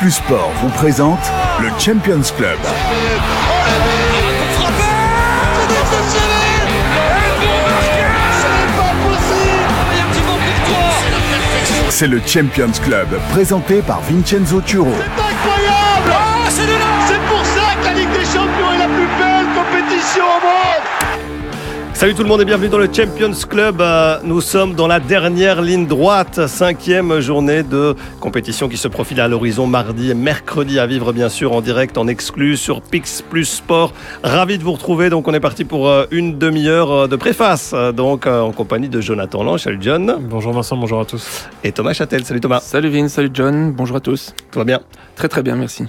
Plus Sport vous présente le Champions Club. C'est le Champions Club, présenté par Vincenzo Turo. Salut tout le monde et bienvenue dans le Champions Club. Euh, Nous sommes dans la dernière ligne droite, cinquième journée de compétition qui se profile à l'horizon mardi et mercredi à vivre bien sûr en direct, en exclu sur Pix Plus Sport. Ravi de vous retrouver. Donc on est parti pour euh, une demi-heure euh, de préface, donc en compagnie de Jonathan Lange. Salut John. Bonjour Vincent, bonjour à tous. Et Thomas Châtel. Salut Thomas. Salut Vin, salut John, bonjour à tous. Tout va bien? Très très bien, merci.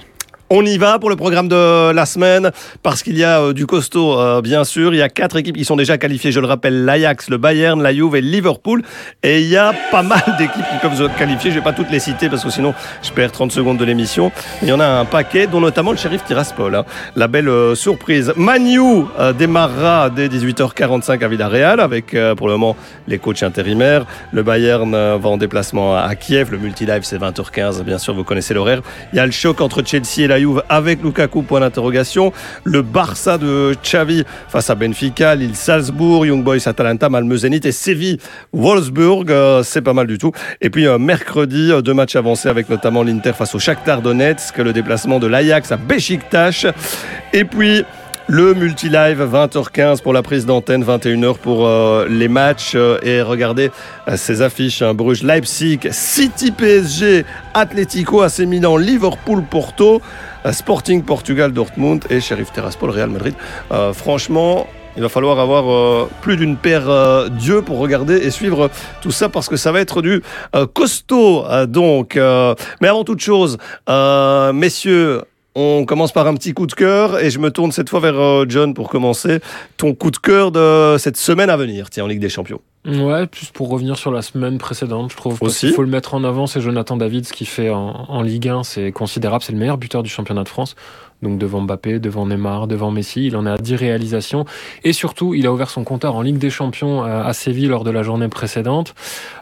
On y va pour le programme de la semaine parce qu'il y a euh, du costaud, euh, bien sûr. Il y a quatre équipes qui sont déjà qualifiées. Je le rappelle, l'Ajax, le Bayern, la Juve et Liverpool. Et il y a pas mal d'équipes qui peuvent se qualifier. Je vais pas toutes les citer parce que sinon je perds 30 secondes de l'émission. Il y en a un paquet, dont notamment le shérif Tiraspol. hein. La belle euh, surprise. Manu démarrera dès 18h45 à Villarreal avec pour le moment les coachs intérimaires. Le Bayern va en déplacement à Kiev. Le multi-live c'est 20h15. Bien sûr, vous connaissez l'horaire. Il y a le choc entre Chelsea et la Avec Lukaku, point d'interrogation. Le Barça de Xavi face à Benfica, Lille Salzbourg, Young Boys Atalanta, Malmö et Séville Wolfsburg. Euh, c'est pas mal du tout. Et puis euh, mercredi, euh, deux matchs avancés avec notamment l'Inter face au Shakhtar Donetsk, le déplacement de l'Ajax à Besiktas. Et puis le multi-live 20h15 pour la prise d'antenne, 21h pour euh, les matchs euh, et regardez euh, ces affiches hein, Bruges, Leipzig, City PSG, Atlético, AC Liverpool, Porto, Sporting Portugal, Dortmund et Sheriff Tiraspol, Real Madrid. Franchement, il va falloir avoir plus d'une paire euh, d'yeux pour regarder et suivre tout ça parce que ça va être du costaud. donc, mais avant toute chose, messieurs. On commence par un petit coup de cœur et je me tourne cette fois vers euh, John pour commencer. Ton coup de cœur de cette semaine à venir, tiens, en Ligue des Champions. Ouais, plus pour revenir sur la semaine précédente, je trouve Aussi. qu'il faut le mettre en avant, c'est Jonathan David, ce qu'il fait en, en Ligue 1, c'est considérable, c'est le meilleur buteur du championnat de France. Donc devant Mbappé, devant Neymar, devant Messi, il en à 10 réalisations. Et surtout, il a ouvert son compteur en Ligue des Champions euh, à Séville lors de la journée précédente,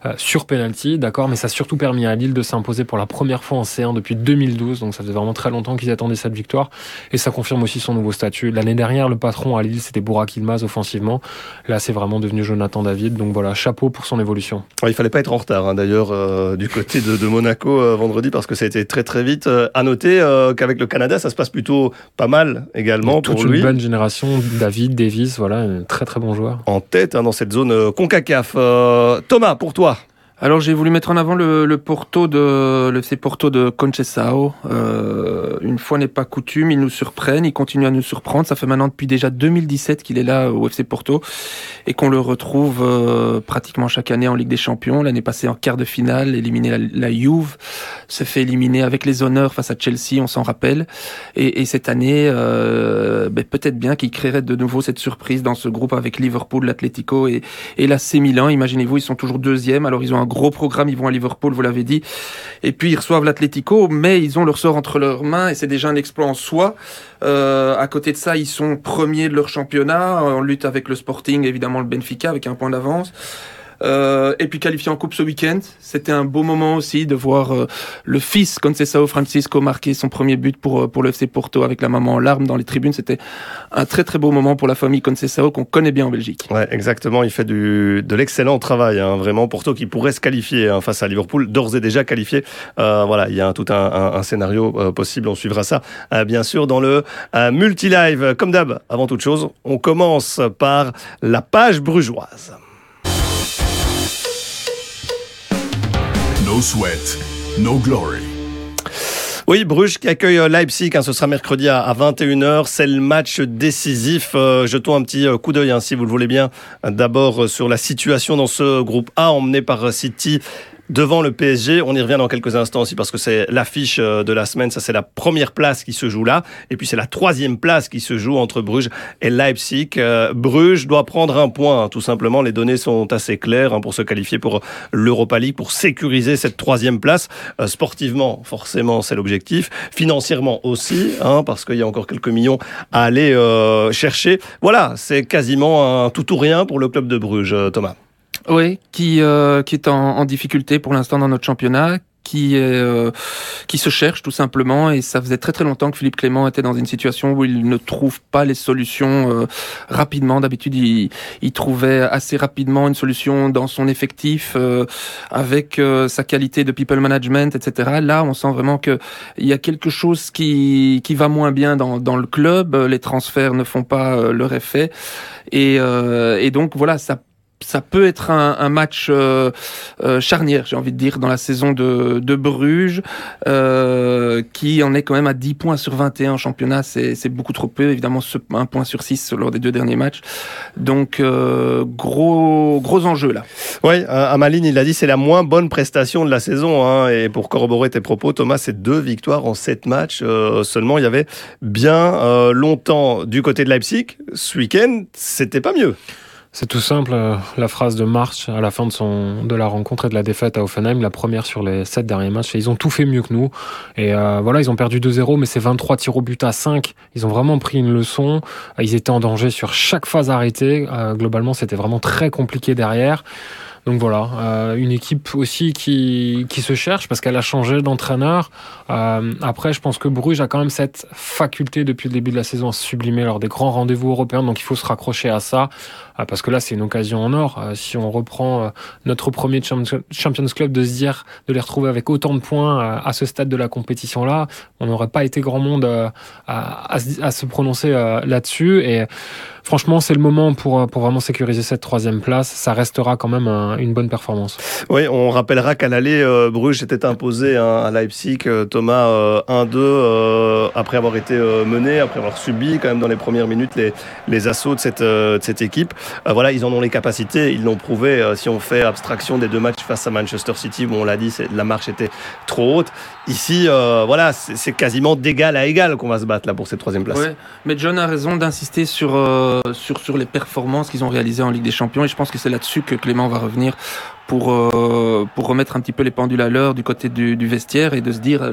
euh, sur penalty, d'accord, mais ça a surtout permis à Lille de s'imposer pour la première fois en C1 depuis 2012, donc ça faisait vraiment très longtemps qu'ils attendaient cette victoire. Et ça confirme aussi son nouveau statut. L'année dernière, le patron à Lille, c'était Burak Ilmaz offensivement. Là, c'est vraiment devenu Jonathan David. Donc voilà, chapeau pour son évolution. Il fallait pas être en retard, hein, d'ailleurs, euh, du côté de, de Monaco euh, vendredi, parce que ça a été très très vite. Euh, à noter euh, qu'avec le Canada, ça se passe plutôt pas mal également Toute pour une lui. bonne génération. David, Davis, voilà, un très très bon joueur. En tête hein, dans cette zone Concacaf. Thomas, pour toi Alors j'ai voulu mettre en avant le, le Porto de le FC Porto de. Euh, une fois n'est pas coutume, ils nous surprennent, ils continuent à nous surprendre. Ça fait maintenant depuis déjà 2017 qu'il est là au FC Porto et qu'on le retrouve euh, pratiquement chaque année en Ligue des Champions. L'année passée en quart de finale, éliminé la, la Juve, se fait éliminer avec les honneurs face à Chelsea, on s'en rappelle. Et, et cette année, euh, ben, peut-être bien qu'il créerait de nouveau cette surprise dans ce groupe avec Liverpool, l'Atlético et, et l'AC Milan. Imaginez-vous, ils sont toujours deuxième. Alors ils ont un gros programme, ils vont à Liverpool, vous l'avez dit. Et puis ils reçoivent l'Atlético, mais ils ont leur sort entre leurs mains et c'est déjà un exploit en soi. Euh, à côté de ça, ils sont premiers de leur championnat, en lutte avec le Sporting, évidemment le Benfica avec un point d'avance. Euh, et puis qualifié en coupe ce week-end, c'était un beau moment aussi de voir euh, le fils Conceição Francisco marquer son premier but pour euh, pour le FC Porto avec la maman en larmes dans les tribunes. C'était un très très beau moment pour la famille Conceição qu'on connaît bien en Belgique. Ouais, exactement. Il fait du, de l'excellent travail, hein, vraiment. Porto qui pourrait se qualifier hein, face à Liverpool, d'ores et déjà qualifié. Euh, voilà, il y a un- tout un, un- scénario euh, possible. On suivra ça, euh, bien sûr, dans le euh, multi-live. Comme d'hab, avant toute chose, on commence par la page brugeoise. No sweat, no glory. Oui, Bruges qui accueille euh, Leipzig, hein, ce sera mercredi à, à 21h, c'est le match décisif. Euh, jetons un petit euh, coup d'œil, hein, si vous le voulez bien, d'abord sur la situation dans ce groupe A, emmené par City devant le PSG. On y revient dans quelques instants aussi parce que c'est l'affiche euh, de la semaine. Ça, c'est la première place qui se joue là. Et puis, c'est la troisième place qui se joue entre Bruges et Leipzig. Euh, Bruges doit prendre un point, hein, tout simplement. Les données sont assez claires hein, pour se qualifier pour l'Europa League, pour sécuriser cette troisième place. Euh, sportivement, forcément, c'est l'objectif. Financièrement aussi, hein, parce qu'il y a encore quelques millions à aller euh, chercher. Voilà, c'est quasiment un tout ou rien pour le club de Bruges, euh, Thomas. Oui, qui, euh, qui est en, en difficulté pour l'instant dans notre championnat, qui est, euh, qui se cherche tout simplement et ça faisait très très longtemps que Philippe Clément était dans une situation où il ne trouve pas les solutions euh, rapidement. D'habitude, il, il, trouvait assez rapidement une solution dans son effectif euh, avec sa qualité de people management, etc. Là, on sent vraiment que il y a quelque chose qui qui va moins bien dans dans le club. Les transferts ne font pas leur effet et et donc voilà, ça ça peut être un, un match euh, euh, charnière, j'ai envie de dire, dans la saison de, de Bruges, euh, qui en est quand même à 10 points sur 21 en championnat. C'est beaucoup trop peu, évidemment, un point sur 6 lors des deux derniers matchs. Donc, euh, gros, gros enjeu là. Oui, Amaline, il a dit, c'est la moins bonne prestation de la saison. Hein, et pour corroborer tes propos, Thomas, c'est deux victoires en sept matchs. Euh, seulement, il y avait bien longtemps du côté de Leipzig. Ce week-end, c'était pas mieux. C'est tout simple, euh, la phrase de March à la fin de, son, de la rencontre et de la défaite à Offenheim, la première sur les sept derniers matchs. ils ont tout fait mieux que nous. Et euh, voilà, ils ont perdu 2-0, mais c'est 23 tirs au but à 5. Ils ont vraiment pris une leçon. Ils étaient en danger sur chaque phase arrêtée. Euh, globalement, c'était vraiment très compliqué derrière. Donc voilà, euh, une équipe aussi qui, qui se cherche parce qu'elle a changé d'entraîneur. Euh, après, je pense que Bruges a quand même cette faculté depuis le début de la saison à sublimer lors des grands rendez-vous européens. Donc il faut se raccrocher à ça euh, parce que là, c'est une occasion en or. Si on reprend notre premier Champions Club de se dire de les retrouver avec autant de points à ce stade de la compétition là, on n'aurait pas été grand monde à, à, à se prononcer là-dessus et franchement, c'est le moment pour, pour vraiment sécuriser cette troisième place. Ça restera quand même une bonne performance. Oui, on rappellera qu'à l'aller, euh, Bruges était imposé hein, à Leipzig, euh, Thomas 1-2, euh, après avoir été mené, après avoir subi quand même dans les premières minutes les, les assauts de cette, de cette équipe. voilà, ils en ont les capacités, ils l'ont prouvé. si on fait abstraction des deux matchs face à Manchester City, où on l'a dit, la marche était trop haute. Ici, voilà, c'est quasiment d'égal à égal qu'on va se battre là pour cette troisième place. Ouais, mais John a raison d'insister sur sur, sur les performances qu'ils ont réalisées en Ligue des Champions. Et je pense que c'est là-dessus que Clément va revenir pour euh, pour remettre un petit peu les pendules à l'heure du côté du, du, vestiaire et de se dire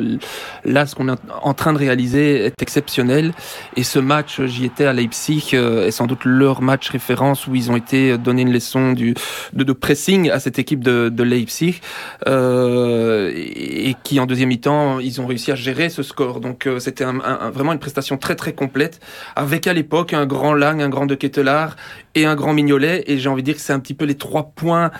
là ce qu'on est en train de réaliser est exceptionnel. Et ce match j'y étais à Leipzig euh, est sans doute leur match référence où ils ont été donné une leçon du de, de pressing à cette équipe de, de Leipzig euh, et, qui en deuxième mi-temps ils ont réussi à gérer ce score. Donc euh, c'était un, un, vraiment une prestation très très complète avec à l'époque un grand Lang un grand De Ketelaar et un grand Mignolet et j'ai envie de dire que c'est un petit peu les trois points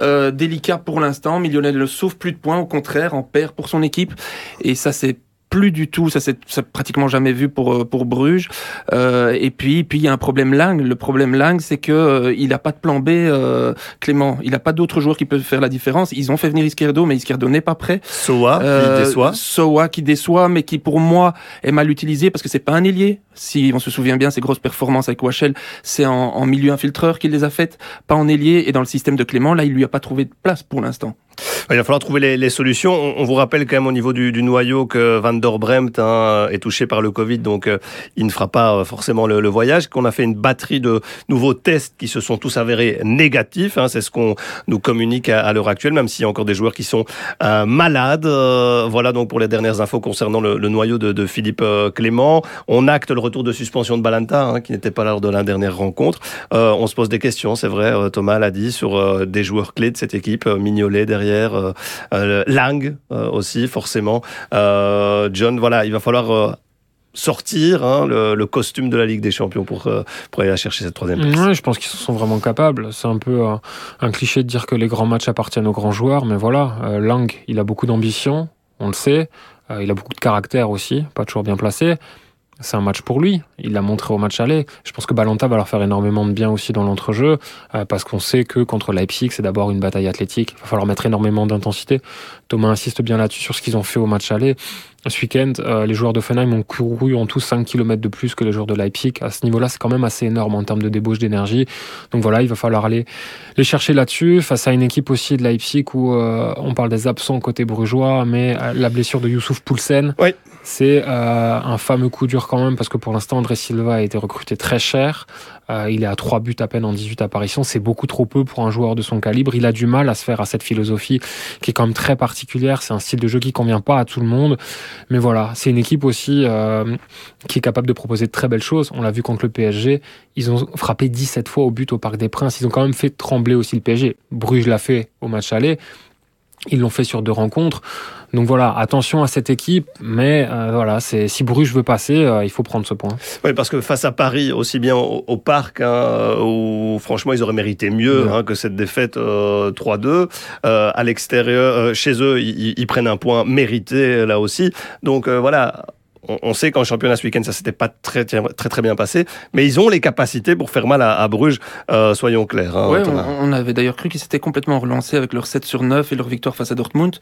euh, euh, délicat pour l'instant. Millionnaire ne sauve plus de points, au contraire, en perd pour son équipe. Et ça, c'est plus du tout, ça c'est pratiquement jamais vu pour euh, pour Bruges. Euh, et puis puis il y a un problème Lang. Le problème Lang, c'est que euh, il a pas de plan B, euh, Clément. Il a pas d'autres joueurs qui peuvent faire la différence. Ils ont fait venir Izquierdo, mais Izquierdo n'est pas prêt. Soa qui déçoit. Soa qui déçoit, mais qui pour moi est mal utilisé parce que c'est pas un ailier. Si on se souvient bien, ses grosses performances avec Wachel, c'est en, en milieu infiltreur qu'il les a faites, pas en ailier. Et dans le système de Clément, là, il lui a pas trouvé de place pour l'instant. Il va falloir trouver les, les solutions. On, on, vous rappelle quand même au niveau du, du noyau que Van der Bremt hein, est touché par le Covid, donc euh, il ne fera pas euh, forcément le, le voyage. Qu'on a fait une batterie de nouveaux tests qui se sont tous avérés négatifs. Hein, C'est ce qu'on nous communique à, à l'heure actuelle, même s'il y a encore des joueurs qui sont euh, malades. Euh, voilà donc pour les dernières infos concernant le, le noyau de, de Philippe Clément. On acte le retour de suspension de Balanta, hein, qui n'était pas là lors de la dernière rencontre. on se pose des questions, c'est vrai. Thomas l'a dit sur des joueurs clés de cette équipe, Mignolet derrière. Euh, euh, Lang euh, aussi forcément. John, voilà, il va falloir sortir hein, le, costume de la Ligue des Champions pour, pour aller chercher cette troisième place. Je pense qu'ils sont vraiment capables. C'est un peu un, cliché de dire que les grands matchs appartiennent aux grands joueurs, mais voilà, Lang, il a beaucoup d'ambition, on le sait. Il a beaucoup de caractère aussi, pas toujours bien placé c'est un match pour lui. Il l'a montré au match aller. Je pense que Balanta va leur faire énormément de bien aussi dans l'entrejeu, euh, parce qu'on sait que contre Leipzig, c'est d'abord une bataille athlétique. Il va falloir mettre énormément d'intensité. Thomas insiste bien là-dessus sur ce qu'ils ont fait au match aller. Ce week-end, euh, les joueurs d'Offenheim ont couru en tout 5 km de plus que les joueurs de Leipzig. À ce niveau-là, c'est quand même assez énorme en termes de débauche d'énergie. Donc voilà, il va falloir aller les chercher là-dessus, face à une équipe aussi de Leipzig où euh, on parle des absents côté brugeois, mais euh, la blessure de Youssouf Poulsen, oui. c'est euh, un fameux coup dur quand même, parce que pour l'instant, André Silva a été recruté très cher. Euh, il est à 3 buts à peine en 18 apparitions. C'est beaucoup trop peu pour un joueur de son calibre. Il a du mal à se faire à cette philosophie qui est quand même très particulière. C'est un style de jeu qui convient pas à tout le monde. Mais voilà, c'est une équipe aussi euh, qui est capable de proposer de très belles choses. On l'a vu contre le PSG. Ils ont frappé 17 fois au but au Parc des Princes. Ils ont quand même fait trembler aussi le PSG. Bruges l'a fait au match aller. Ils l'ont fait sur deux rencontres. Donc voilà, attention à cette équipe, mais euh, voilà, c'est si Bruges veut passer, euh, il faut prendre ce point. Oui, parce que face à Paris, aussi bien au, parc, hein, où franchement ils auraient mérité mieux hein, que cette défaite 3-2. à l'extérieur, chez eux, ils, ils, prennent un point mérité là aussi. Donc voilà, on, sait qu'en championnat ce week-end, ça s'était pas très, très, très bien passé, mais ils ont les capacités pour faire mal à, Bruges, euh, soyons clairs. Hein, on, avait d'ailleurs cru qu'ils s'étaient complètement relancés avec leur 7 sur 9 et leur victoire face à Dortmund.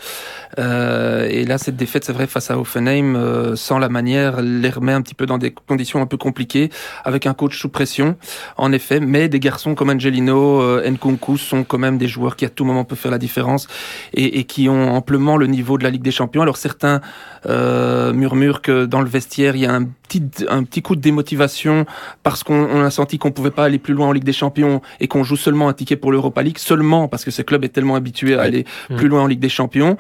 Euh, et là, cette défaite, c'est vrai, face à Offenheim, euh, sans la manière, les remet un petit peu dans des conditions un peu compliquées, avec un coach sous pression, en effet, mais des garçons comme Angelino, Nkunku sont quand même des joueurs qui à tout moment peuvent faire la différence et, et qui ont amplement le niveau de la Ligue des Champions. Alors certains murmurent que dans le vestiaire, il y a un petit, un petit coup de démotivation parce qu'on a senti qu'on pouvait pas aller plus loin en Ligue des Champions et qu'on joue seulement un ticket pour l'Europa League, seulement parce que ce club est tellement habitué à aller mmh. plus loin en Ligue des Champions.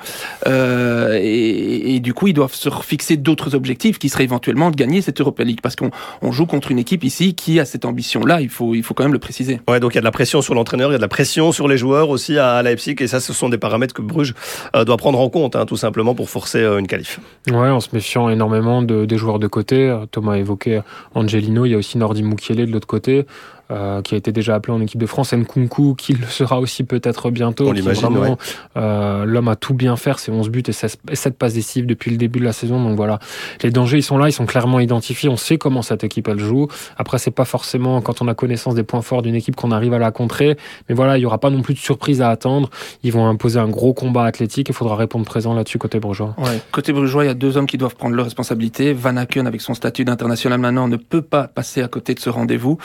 Euh, et, et, du coup, ils doivent se fixer d'autres objectifs qui seraient éventuellement de gagner cette Europa League parce qu'on on joue contre une équipe ici qui a cette ambition-là. Il faut, il faut quand même le préciser. Ouais, donc il y a de la pression sur l'entraîneur, il y a de la pression sur les joueurs aussi à, Leipzig et ça, ce sont des paramètres que Bruges euh, doit prendre en compte, hein, tout simplement pour forcer euh, une qualif. Ouais, en se méfiant énormément de, des joueurs de côté. Thomas a évoqué Angelino, il y a aussi Nordi Mukiele de l'autre côté. Euh, qui a été déjà appelé en équipe de France, Nkunku, qui le sera aussi peut-être bientôt. On l'imagine, ouais. euh, L'homme a tout bien faire, c'est 11 buts et 7 passes décisives depuis le début de la saison. Donc voilà, les dangers, ils sont là, ils sont clairement identifiés. On sait comment cette équipe, elle joue. Après, c'est pas forcément quand on a connaissance des points forts d'une équipe qu'on arrive à la contrer. Mais voilà, il y aura pas non plus de surprise à attendre. Ils vont imposer un gros combat athlétique. Il faudra répondre présent là-dessus côté brugeois. Ouais. Côté brugeois, il y a deux hommes qui doivent prendre leurs responsabilités. Van Aken, avec son statut d'international maintenant, ne peut pas passer à côté de ce rendez-vous.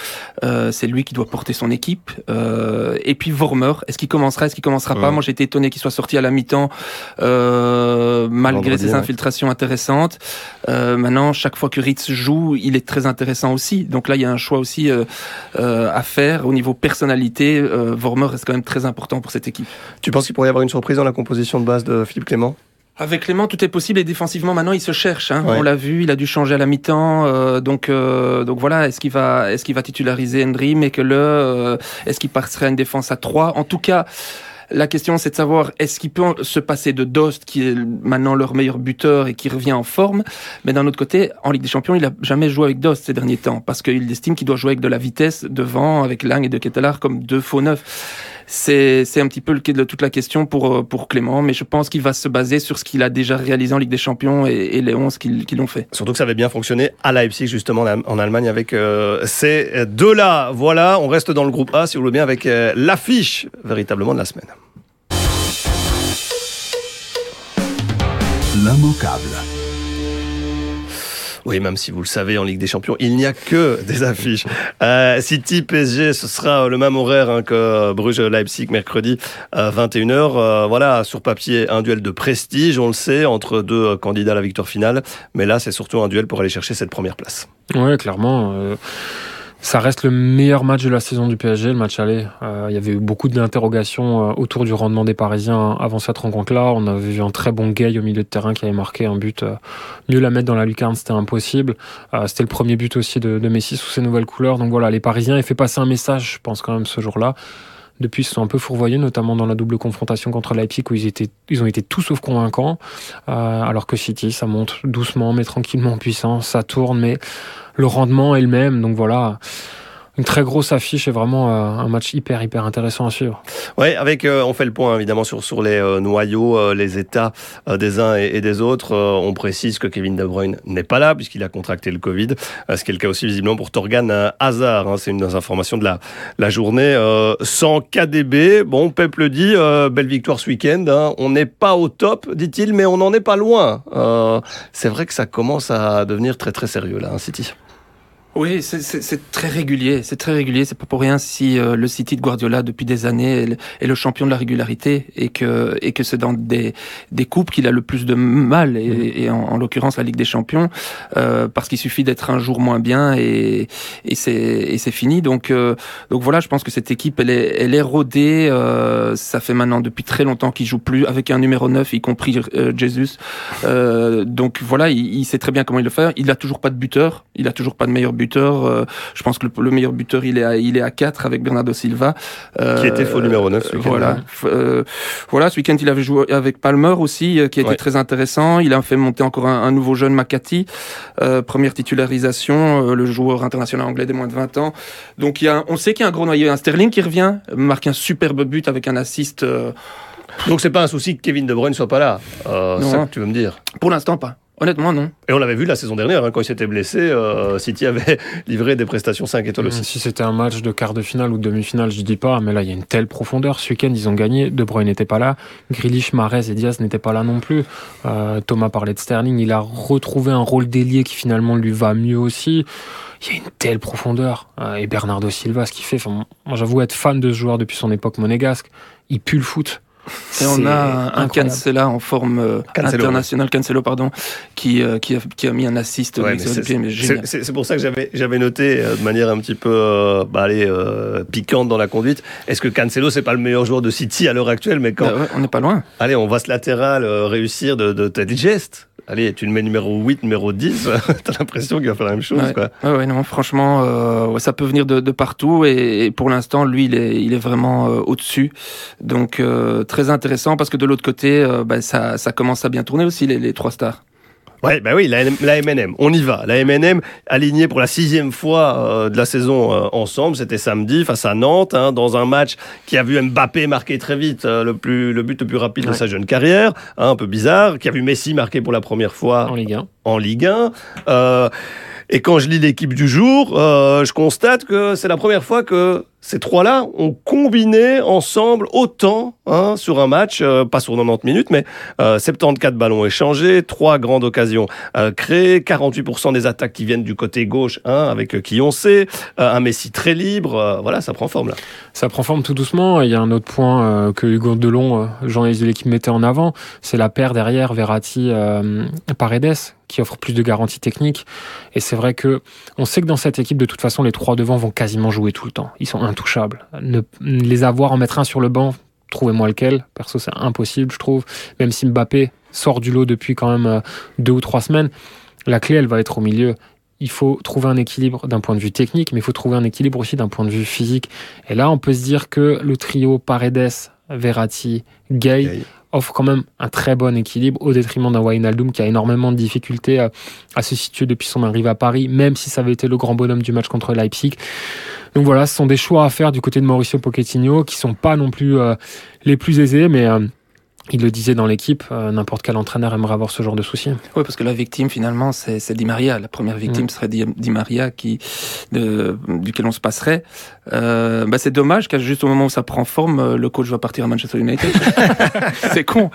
Euh, c'est lui qui doit porter son équipe. Euh, et puis Vormer, est-ce qu'il commencera, est-ce qu'il commencera pas Moi, j'ai été étonné qu'il soit sorti à la mi-temps euh, malgré ses infiltrations intéressantes. Euh, maintenant, chaque fois que Ritz joue, il est très intéressant aussi. Donc là, il y a un choix aussi euh, euh, à faire au niveau personnalité. Euh, Vormer reste quand même très important pour cette équipe. Tu penses qu'il pourrait y avoir une surprise dans la composition de base de Philippe Clément? Avec Clément, tout est possible et défensivement maintenant il se cherche. Hein. On l'a vu, il a dû changer à la mi-temps. Euh, donc euh, donc voilà, est-ce qu'il va est-ce qu'il va titulariser Henry, mais que le euh, est-ce qu'il passerait à une défense à 3 En tout cas. La question, c'est de savoir est-ce qu'il peut se passer de Dost, qui est maintenant leur meilleur buteur et qui revient en forme? Mais d'un autre côté, en Ligue des Champions, il a jamais joué avec Dost ces derniers temps parce qu'il estime qu'il doit jouer avec de la vitesse devant, avec Lang et de Ketelaar comme deux faux neufs c'est un petit peu le de toute la question pour euh, pour Clément, mais je pense qu'il va se baser sur ce qu'il a déjà réalisé en Ligue des Champions et, les 11 qui, l'ont fait. Surtout que ça avait bien fonctionné à Leipzig justement en Allemagne avec euh, ces deux-là. Voilà, on reste dans le groupe A si vous voulez bien avec euh, l'affiche véritablement de la semaine. L'immanquable. Oui, même si vous le savez, en Ligue des Champions, il n'y a que des affiches. Euh, City, PSG, ce sera le même horaire hein, que Bruges-Leipzig mercredi à 21h. Euh, voilà, sur papier, un duel de prestige, on le sait, entre deux candidats à la victoire finale. Mais là, c'est surtout un duel pour aller chercher cette première place. Oui, clairement. Euh, ça reste le meilleur match de la saison du PSG, le match aller. Euh, il y avait eu beaucoup d'interrogations euh, autour du rendement des Parisiens avant cette rencontre-là. On avait vu un très bon Gay au milieu de terrain qui avait marqué un but. Euh, mieux la mettre dans la lucarne, c'était impossible. c'était le premier but aussi de, de, Messi sous ses nouvelles couleurs. Donc voilà, les Parisiens ont fait passer un message, je pense quand même, ce jour-là. Depuis, ils se sont un peu fourvoyés, notamment dans la double confrontation contre Leipzig, où ils, étaient, ils ont été tout sauf convaincants. alors que City, ça monte doucement, mais tranquillement en puissance, ça tourne, mais le rendement est le même. Donc voilà une très grosse affiche et vraiment euh, un match hyper hyper intéressant à suivre. Ouais, avec euh, on fait le point évidemment sur sur les euh, noyaux, les états des uns et, des autres. on précise que Kevin De Bruyne n'est pas là puisqu'il a contracté le Covid, ce qui est le cas aussi visiblement pour Torgan Hazard. Hein, C'est une des informations de la la journée. sans KDB, bon Pep le dit, belle victoire ce week-end. Hein. On n'est pas au top, dit-il, mais on n'en est pas loin. C'est vrai que ça commence à devenir très très sérieux là, hein, City. Oui, c'est très régulier. C'est très régulier. C'est pas pour rien si euh, le City de Guardiola depuis des années est le, champion de la régularité et que et que c'est dans des des coupes qu'il a le plus de mal et, mm. en, l'occurrence la Ligue des Champions euh, parce qu'il suffit d'être un jour moins bien et et c'est et c'est fini. Donc euh, donc voilà, je pense que cette équipe elle est elle est rodée. Euh, ça fait maintenant depuis très longtemps qu'il joue plus avec un numéro 9, y compris Jesus. donc voilà, il, il, sait très bien comment il le fait. Il a toujours pas de buteur. Il a toujours pas de meilleur buteur buteur. je pense que le, meilleur buteur, il est à, il est à 4 avec Bernardo Silva. qui était faux numéro 9 ce Voilà. voilà, ce week-end, il avait joué avec Palmer aussi, qui était très intéressant. Il a fait monter encore un, nouveau jeune, Makati. première titularisation, le joueur international anglais des moins de 20 ans. Donc il y a, on sait qu'il y a un gros noyau. Un Sterling qui revient, marque un superbe but avec un assist. Donc c'est pas un souci que Kevin De Bruyne soit pas là. Euh, c'est ça que tu veux me dire Pour l'instant pas. Honnêtement, non. Et on l'avait vu la saison dernière, hein, quand il s'était blessé, euh, City avait livré des prestations 5 étoiles aussi. Si c'était un match de quart de finale ou demi-finale, je dis pas, mais là, il y a une telle profondeur. Ce week-end, ils ont gagné. De Bruyne n'était pas là. Grealish, Mahrez et Diaz n'étaient pas là non plus. Euh, Thomas parlait de Sterling. Il a retrouvé un rôle d'ailier qui finalement lui va mieux aussi. Il y a une telle profondeur. Euh, et Bernardo Silva, ce qu'il fait, moi j'avoue être fan de ce joueur depuis son époque monégasque. Il pue le foot. Et on a un Cancela en forme euh, internationale, Cancelo, pardon, qui, euh, qui, a, qui, a, mis un assist C'est pour ça que j'avais j'avais noté euh, de manière un petit peu bah, allez, piquante dans la conduite. Est-ce que Cancelo, c'est pas le meilleur joueur de City à l'heure actuelle mais quand bah on n'est pas loin. Allez, on va se latéral réussir de, de, de geste allez, tu le mets numéro 8, numéro 10, t'as l'impression qu'il va faire la même chose. Ouais, quoi. ouais, non, franchement, euh, ça peut venir de, de partout et, pour l'instant, lui, il est, il est vraiment euh, au-dessus. Donc, euh, très intéressant parce que de l'autre côté, bah, ça, ça commence à bien tourner aussi, les, les trois stars. Ouais, bah oui, la, la, MNM, on y va. La MNM alignée pour la sixième fois euh, de la saison euh, ensemble, c'était samedi face à Nantes, hein, dans un match qui a vu Mbappé marquer très vite euh, le, plus, le but le plus rapide de sa jeune carrière, hein, un peu bizarre, qui a vu Messi marquer pour la première fois en Ligue 1. En Ligue 1. Et quand je lis l'équipe du jour, euh, je constate que c'est la première fois que ces trois-là ont combiné ensemble autant hein, sur un match, euh, pas sur 90 minutes, mais euh, 74 ballons échangés, trois grandes occasions euh, créées, 48% des attaques qui viennent du côté gauche, hein, avec qui on sait, un Messi très libre, voilà, ça prend forme là. Ça prend forme tout doucement. Il y a un autre point que Hugo Delon, journaliste de l'équipe, mettait en avant, c'est la paire derrière Verratti-Paredes qui offre plus de garanties techniques. Et c'est vrai que on sait que dans cette équipe, de toute façon, les trois devant vont quasiment jouer tout le temps. Ils sont intouchables. Ne, les avoir en mettre un sur le banc, trouvez-moi lequel. Perso, c'est impossible, je trouve. Même si Mbappé sort du lot depuis quand même euh, deux ou trois semaines, la clé, elle va être au milieu. Il faut trouver un équilibre d'un point de vue technique, mais il faut trouver un équilibre aussi d'un point de vue physique. Et là, on peut se dire que le trio Paredes, Verratti, Gay, offre quand même un très bon équilibre au détriment d'un Wijnaldum qui a énormément de difficultés à, à, se situer depuis son arrivée à Paris, même si ça avait été le grand bonhomme du match contre Leipzig. Donc voilà, ce sont des choix à faire du côté de Mauricio Pochettino qui sont pas non plus euh, les plus aisés, mais euh, il le disait dans l'équipe, euh, n'importe quel entraîneur aimerait avoir ce genre de soucis. Oui, parce que la victime finalement, c'est Di Maria. La première victime mm. serait Di, Maria, qui, de, duquel on se passerait. Euh, bah c'est dommage qu'à juste au moment où ça prend forme, euh, le coach va partir à Manchester United. c'est con.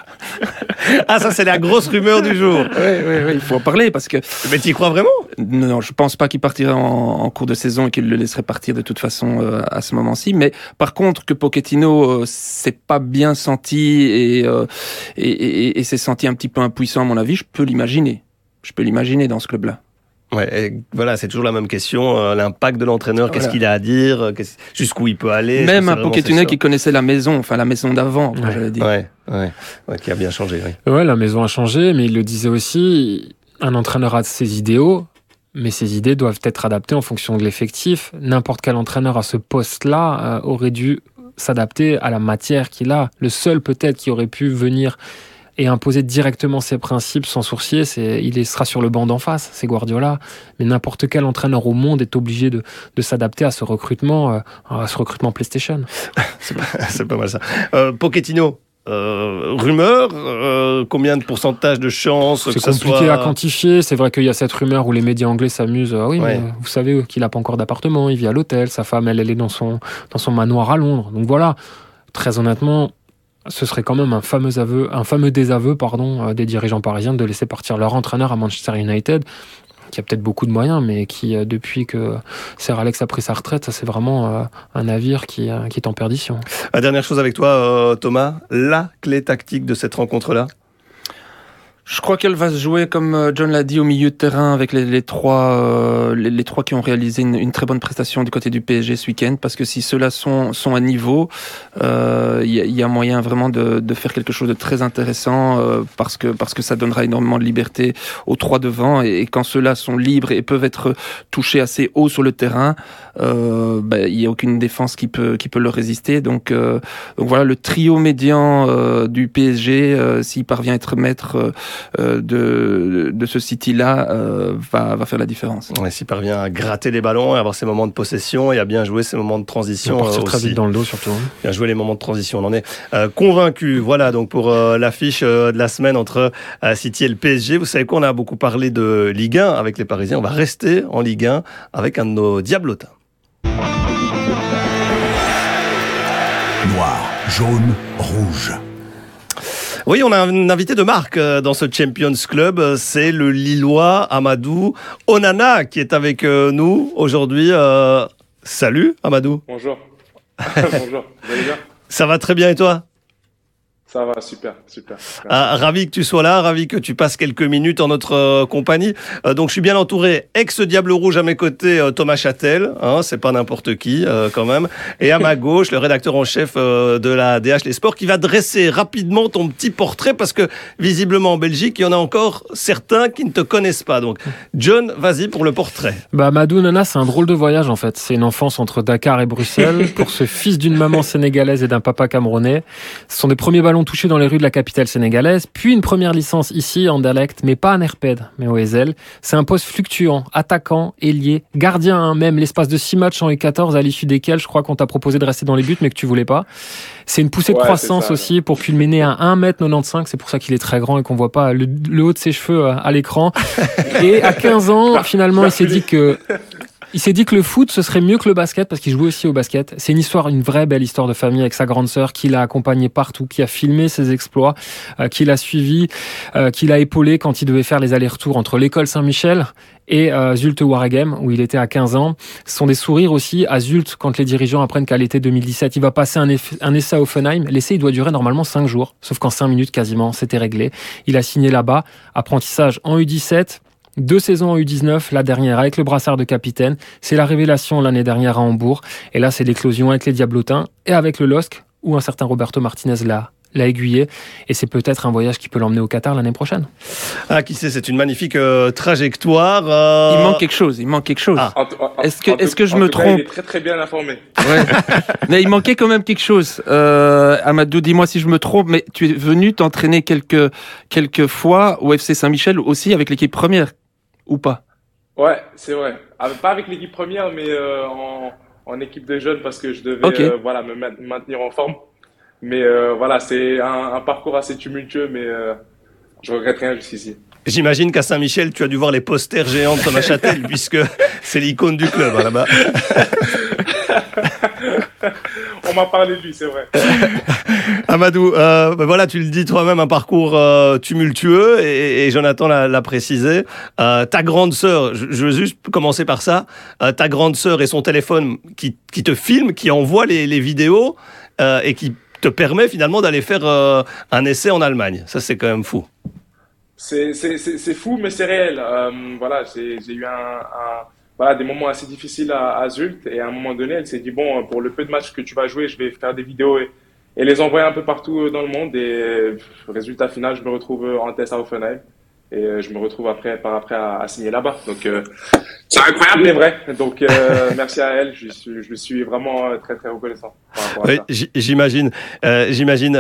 ah, ça c'est la grosse rumeur du jour. Oui, oui, oui, il faut en parler parce que. Mais tu y crois vraiment? Non, non, je pense pas qu'il partirait en, en, cours de saison et qu'il le laisserait partir de toute façon euh, à ce moment-ci. Mais par contre, que Pochettino euh, s'est pas bien senti et euh, et, et, et s'est senti un petit peu impuissant, à mon avis, je peux l'imaginer. Je peux l'imaginer dans ce club-là. Ouais, voilà, c'est toujours la même question. Euh, l'impact de l'entraîneur, qu'est-ce qu'il a à dire, jusqu'où il peut aller. Même un Pochettino qui connaissait la maison, enfin la maison d'avant, ouais. j'allais dire. Ouais, ouais, ouais, qui a bien changé. Oui. Ouais, la maison a changé, mais il le disait aussi. Un entraîneur a ses idéaux, mais ces idées doivent être adaptées en fonction de l'effectif. N'importe quel entraîneur à ce poste-là euh, aurait dû s'adapter à la matière qu'il a. Le seul peut-être qui aurait pu venir et imposer directement ses principes sans sourcier, c'est il sera sur le banc d'en face, c'est Guardiola. Mais n'importe quel entraîneur au monde est obligé de, de s'adapter à ce recrutement, euh, à ce recrutement PlayStation. c'est pas, pas, mal ça. Euh, Pochettino, euh, rumeur, euh, combien de pourcentage de chances C'est compliqué à quantifier. C'est vrai qu'il y a cette rumeur où les médias anglais s'amusent. Ah oui, mais vous savez qu'il n'a pas encore d'appartement, il vit à l'hôtel, sa femme, elle, elle est dans son, dans son manoir à Londres. Donc voilà, très honnêtement, ce serait quand même un fameux aveu, un fameux désaveu, pardon, euh, des dirigeants parisiens de laisser partir leur entraîneur à Manchester United qui a peut-être beaucoup de moyens, mais qui, euh, depuis que Sir Alex a pris sa retraite, c'est vraiment euh, un navire qui, qui est en perdition. La dernière chose avec toi, Thomas, la clé tactique de cette rencontre-là? Je crois qu'elle va se jouer, comme euh, John l'a dit, au milieu de terrain avec les, trois, euh, les, trois qui ont réalisé une, très bonne prestation du côté du PSG ce week-end. Parce que si ceux-là sont, sont à niveau, il euh, y, y, a moyen vraiment de, de, faire quelque chose de très intéressant euh, parce que parce que ça donnera énormément de liberté aux trois devant. Et, quand ceux-là sont libres et peuvent être touchés assez haut sur le terrain, il ben, y a aucune défense qui peut qui peut leur résister. Donc donc voilà le trio médian du PSG, s'il parvient à être maître euh, de, de ce City-là euh, va, va faire la différence. Ouais, S'il parvient à gratter les ballons, à avoir ses moments de possession et à bien jouer ses moments de transition. Partir très vite dans le dos surtout. Hein. Bien jouer les moments de transition, on en est euh, convaincu. Voilà donc pour euh, l'affiche euh, de la semaine entre euh, City et le PSG. Vous savez quoi, on a beaucoup parlé de Ligue 1 avec les Parisiens. On va rester en Ligue 1 avec un de nos diablotins. Noir, jaune, rouge. Oui, on a un invité de marque euh, dans ce Champions Club. C'est le Lillois Amadou Onana qui est avec euh, nous aujourd'hui. Euh, salut Amadou. Bonjour. Bonjour. Vous allez bien? Ça va très bien et toi? Ça va, super, super. super. Ah, ravi que tu sois là, ravi que tu passes quelques minutes en notre euh, compagnie. Euh, donc je suis bien entouré, ex-Diable Rouge à mes côtés, euh, Thomas Châtel, hein, c'est pas n'importe qui quand même, et à ma gauche, le rédacteur en chef de la DH Les Sports, qui va dresser rapidement ton petit portrait, parce que visiblement en Belgique, il y en a encore certains qui ne te connaissent pas. Donc John, vas-y pour le portrait. Bah Madou Nana, c'est un drôle de voyage en fait. C'est une enfance entre Dakar et Bruxelles, pour ce fils d'une maman sénégalaise et d'un papa camerounais. Ce sont des premiers ballons touché dans les rues de la capitale sénégalaise, puis une première licence ici en dialecte, mais pas en Erped, mais au Ezel. C'est un poste fluctuant, attaquant, ailier, gardien, hein, même l'espace de six matchs en U14 à l'issue desquels je crois qu'on t'a proposé de rester dans les buts mais que tu voulais pas. C'est une poussée de Ouais, croissance ça, aussi pour culminer à 1m95, c'est pour ça qu'il est très grand et qu'on voit pas le, le haut de ses cheveux euh, à l'écran. Et à 15 ans, finalement, il s'est dit que il s'est dit que le foot, ce serait mieux que le basket parce qu'il jouait aussi au basket. C'est une histoire, une vraie belle histoire de famille avec sa grande sœur qui l'a accompagné partout, qui a filmé ses exploits, euh, qui l'a suivi, euh, qui l'a épaulé quand il devait faire les allers-retours entre l'école Saint-Michel et euh, Zulte Waregem où il était à 15 ans. Ce sont des sourires aussi à Zulte quand les dirigeants apprennent qu'à l'été 2017, il va passer un, un essai à Offenheim. L'essai, il doit durer normalement 5 jours, sauf qu'en 5 minutes quasiment, c'était réglé. Il a signé là-bas, apprentissage en U17, deux saisons en U19, la dernière avec le brassard de capitaine. C'est la révélation l'année dernière à Hambourg. Et là, c'est l'éclosion avec les Diablotins et avec le LOSC, où un certain Roberto Martinez l'a l'a aiguillé et c'est peut-être un voyage qui peut l'emmener au Qatar l'année prochaine. Ah, qui sait, c'est une magnifique euh, trajectoire. euh, Il manque quelque chose, il manque quelque chose. Ah. Est-ce que- est-ce que je en me trompe Il est très très bien informé. Ouais. mais il manquait quand même quelque chose. Euh, Amadou, dis-moi si je me trompe, mais tu es venu t'entraîner quelques, quelques fois au FC Saint-Michel aussi avec l'équipe première, ou pas Ouais, c'est vrai. Ah, Pas avec l'équipe première, mais euh, en, en équipe de jeunes parce que je devais euh, voilà, me ma- maintenir en forme. Mais euh, voilà, c'est un, un parcours assez tumultueux, mais euh, je regrette rien jusqu'ici. J'imagine qu'à Saint-Michel, tu as dû voir les posters géants de Thomas Châtel, puisque c'est l'icône du club hein, là-bas. On m'a parlé de lui, c'est vrai. Amadou, euh, ben voilà, tu le dis toi-même, un parcours euh, tumultueux, et, et Jonathan l'a précisé. Euh, ta grande sœur, je, je veux juste commencer par ça, ta grande sœur et son téléphone qui, qui te filme, qui envoie les, les vidéos, et qui te permet finalement d'aller faire un essai en Allemagne. Ça, c'est quand même fou. C'est fou, mais c'est réel. Voilà, j'ai j'ai eu un, un- voilà, des moments assez difficiles à, à Zult et à un moment donné, elle s'est dit bon, pour le peu de matchs que tu vas jouer, je vais faire des vidéos et, et les envoyer un peu partout dans le monde. Et euh, résultat final, je me retrouve en test à Offenheim et euh, je me retrouve après par après à, à signer là-bas. Donc euh, c'est incroyable, mais vrai. Donc euh, merci à elle, je suis je suis vraiment euh, très très reconnaissant. Oui, j'imagine. Euh, j'imagine.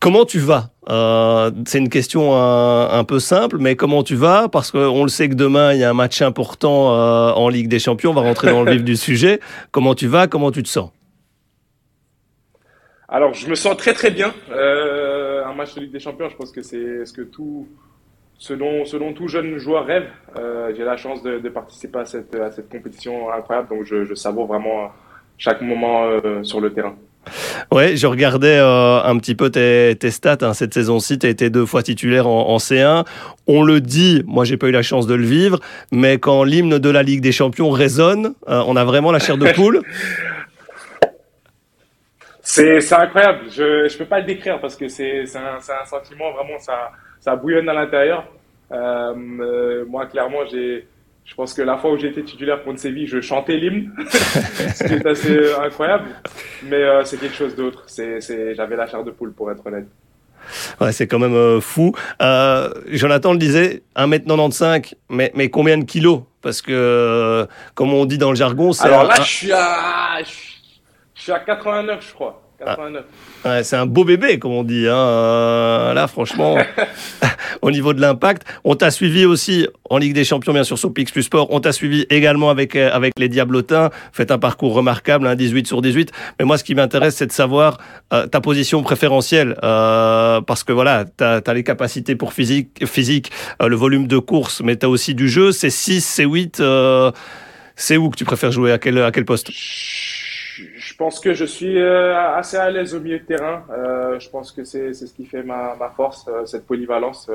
Comment tu vas? Euh, C'est une question euh, un peu simple, mais comment tu vas? Parce qu'on le sait que demain il y a un match important euh, en Ligue des Champions. On va rentrer dans le vif du sujet. Comment tu vas? Comment tu te sens? Alors, je me sens très très bien. Euh, un match de Ligue des Champions, je pense que c'est ce que tout, selon, selon tout jeune joueur rêve. J'ai la chance de, de participer à cette, à cette compétition incroyable, donc je, je savoure vraiment chaque moment sur le terrain. Ouais, je regardais euh, un petit peu tes, tes stats hein, cette saison-ci. Tu as été deux fois titulaire en, en C1. On le dit, moi j'ai pas eu la chance de le vivre, mais quand l'hymne de la Ligue des Champions résonne, euh, on a vraiment la chair de poule. C'est incroyable. Je je peux pas le décrire parce que c'est un, un sentiment vraiment ça ça bouillonne à l'intérieur. Euh, moi, clairement, j'ai, je pense que la fois où j'ai été titulaire contre Séville, je chantais l'hymne, ce qui est assez incroyable. Mais euh, c'est quelque chose d'autre. C'est, j'avais la chair de poule, pour être honnête. Ouais, c'est quand même euh, fou. Euh, Jonathan le disait, 1m95, mais, mais combien de kilos? Parce que, euh, comme on dit dans le jargon, c'est... Alors un- là, je suis à, je suis à 89, je crois. 89. Ouais, c'est un beau bébé, comme on dit. Hein. Euh, là, franchement, au niveau de l'impact, on t'a suivi aussi en Ligue des Champions, bien sûr, sur Pix Plus Sport. On t'a suivi également avec euh, avec les Diablotins. Faites un parcours remarquable, hein, 18 sur 18. Mais moi, ce qui m'intéresse, c'est de savoir euh, ta position préférentielle, euh, parce que voilà, t'as as les capacités pour physique, physique, euh, le volume de course, mais t'as aussi du jeu. C'est 6, c'est 8. euh, c'est où que tu préfères jouer? À quel à quel poste? Je pense que je suis euh, assez à l'aise au milieu de terrain. Euh, je pense que c'est ce qui fait ma, ma force, euh, cette polyvalence.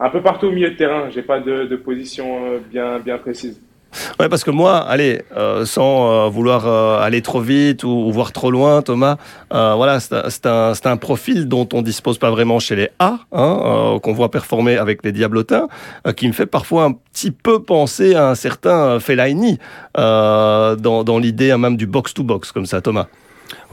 Un peu partout au milieu de terrain. J'ai pas de, de position bien bien précise. Ouais, parce que moi, allez, euh, sans euh, vouloir euh, aller trop vite ou, ou voir trop loin, Thomas, euh, voilà, c'est un, un, profil dont on dispose pas vraiment chez les A, hein, euh, qu'on voit performer avec les Diablotins, euh, qui me fait parfois un petit peu penser à un certain Fellaini dans, dans l'idée même du box-to-box, comme ça, Thomas.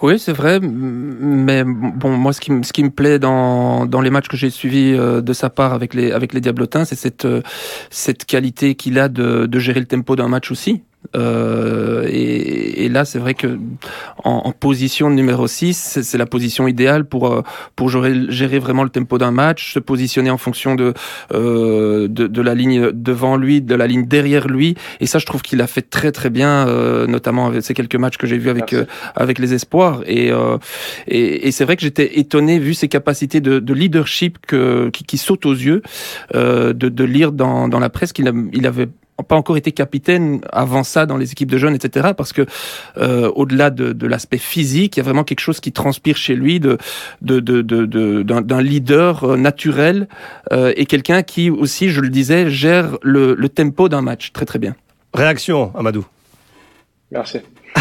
Oui, c'est vrai, mais bon, moi, ce qui, ce qui me plaît dans, dans les matchs que j'ai suivis euh, de sa part avec les, avec les Diablotins, c'est cette, euh, cette qualité qu'il a de, de gérer le tempo d'un match aussi. Euh, et, et là, c'est vrai que en, en position numéro 6, c'est la position idéale pour euh, pour gérer, gérer vraiment le tempo d'un match, se positionner en fonction de, euh, de de la ligne devant lui, de la ligne derrière lui. Et ça, je trouve qu'il a fait très très bien, euh, notamment avec ces quelques matchs que j'ai vus avec avec les espoirs. Et et, et c'est vrai que j'étais étonné vu ses capacités de, de leadership que, qui, qui sautent aux yeux, de, de lire dans, dans la presse qu'il il avait pas encore été capitaine avant ça dans les équipes de jeunes, etc. Parce que euh, au-delà de, de l'aspect physique, il y a vraiment quelque chose qui transpire chez lui de de de de- de- d'un d'un leader euh, naturel euh, et quelqu'un qui aussi, je le disais, gère le, le tempo d'un match très très bien. Réaction, Amadou. Merci.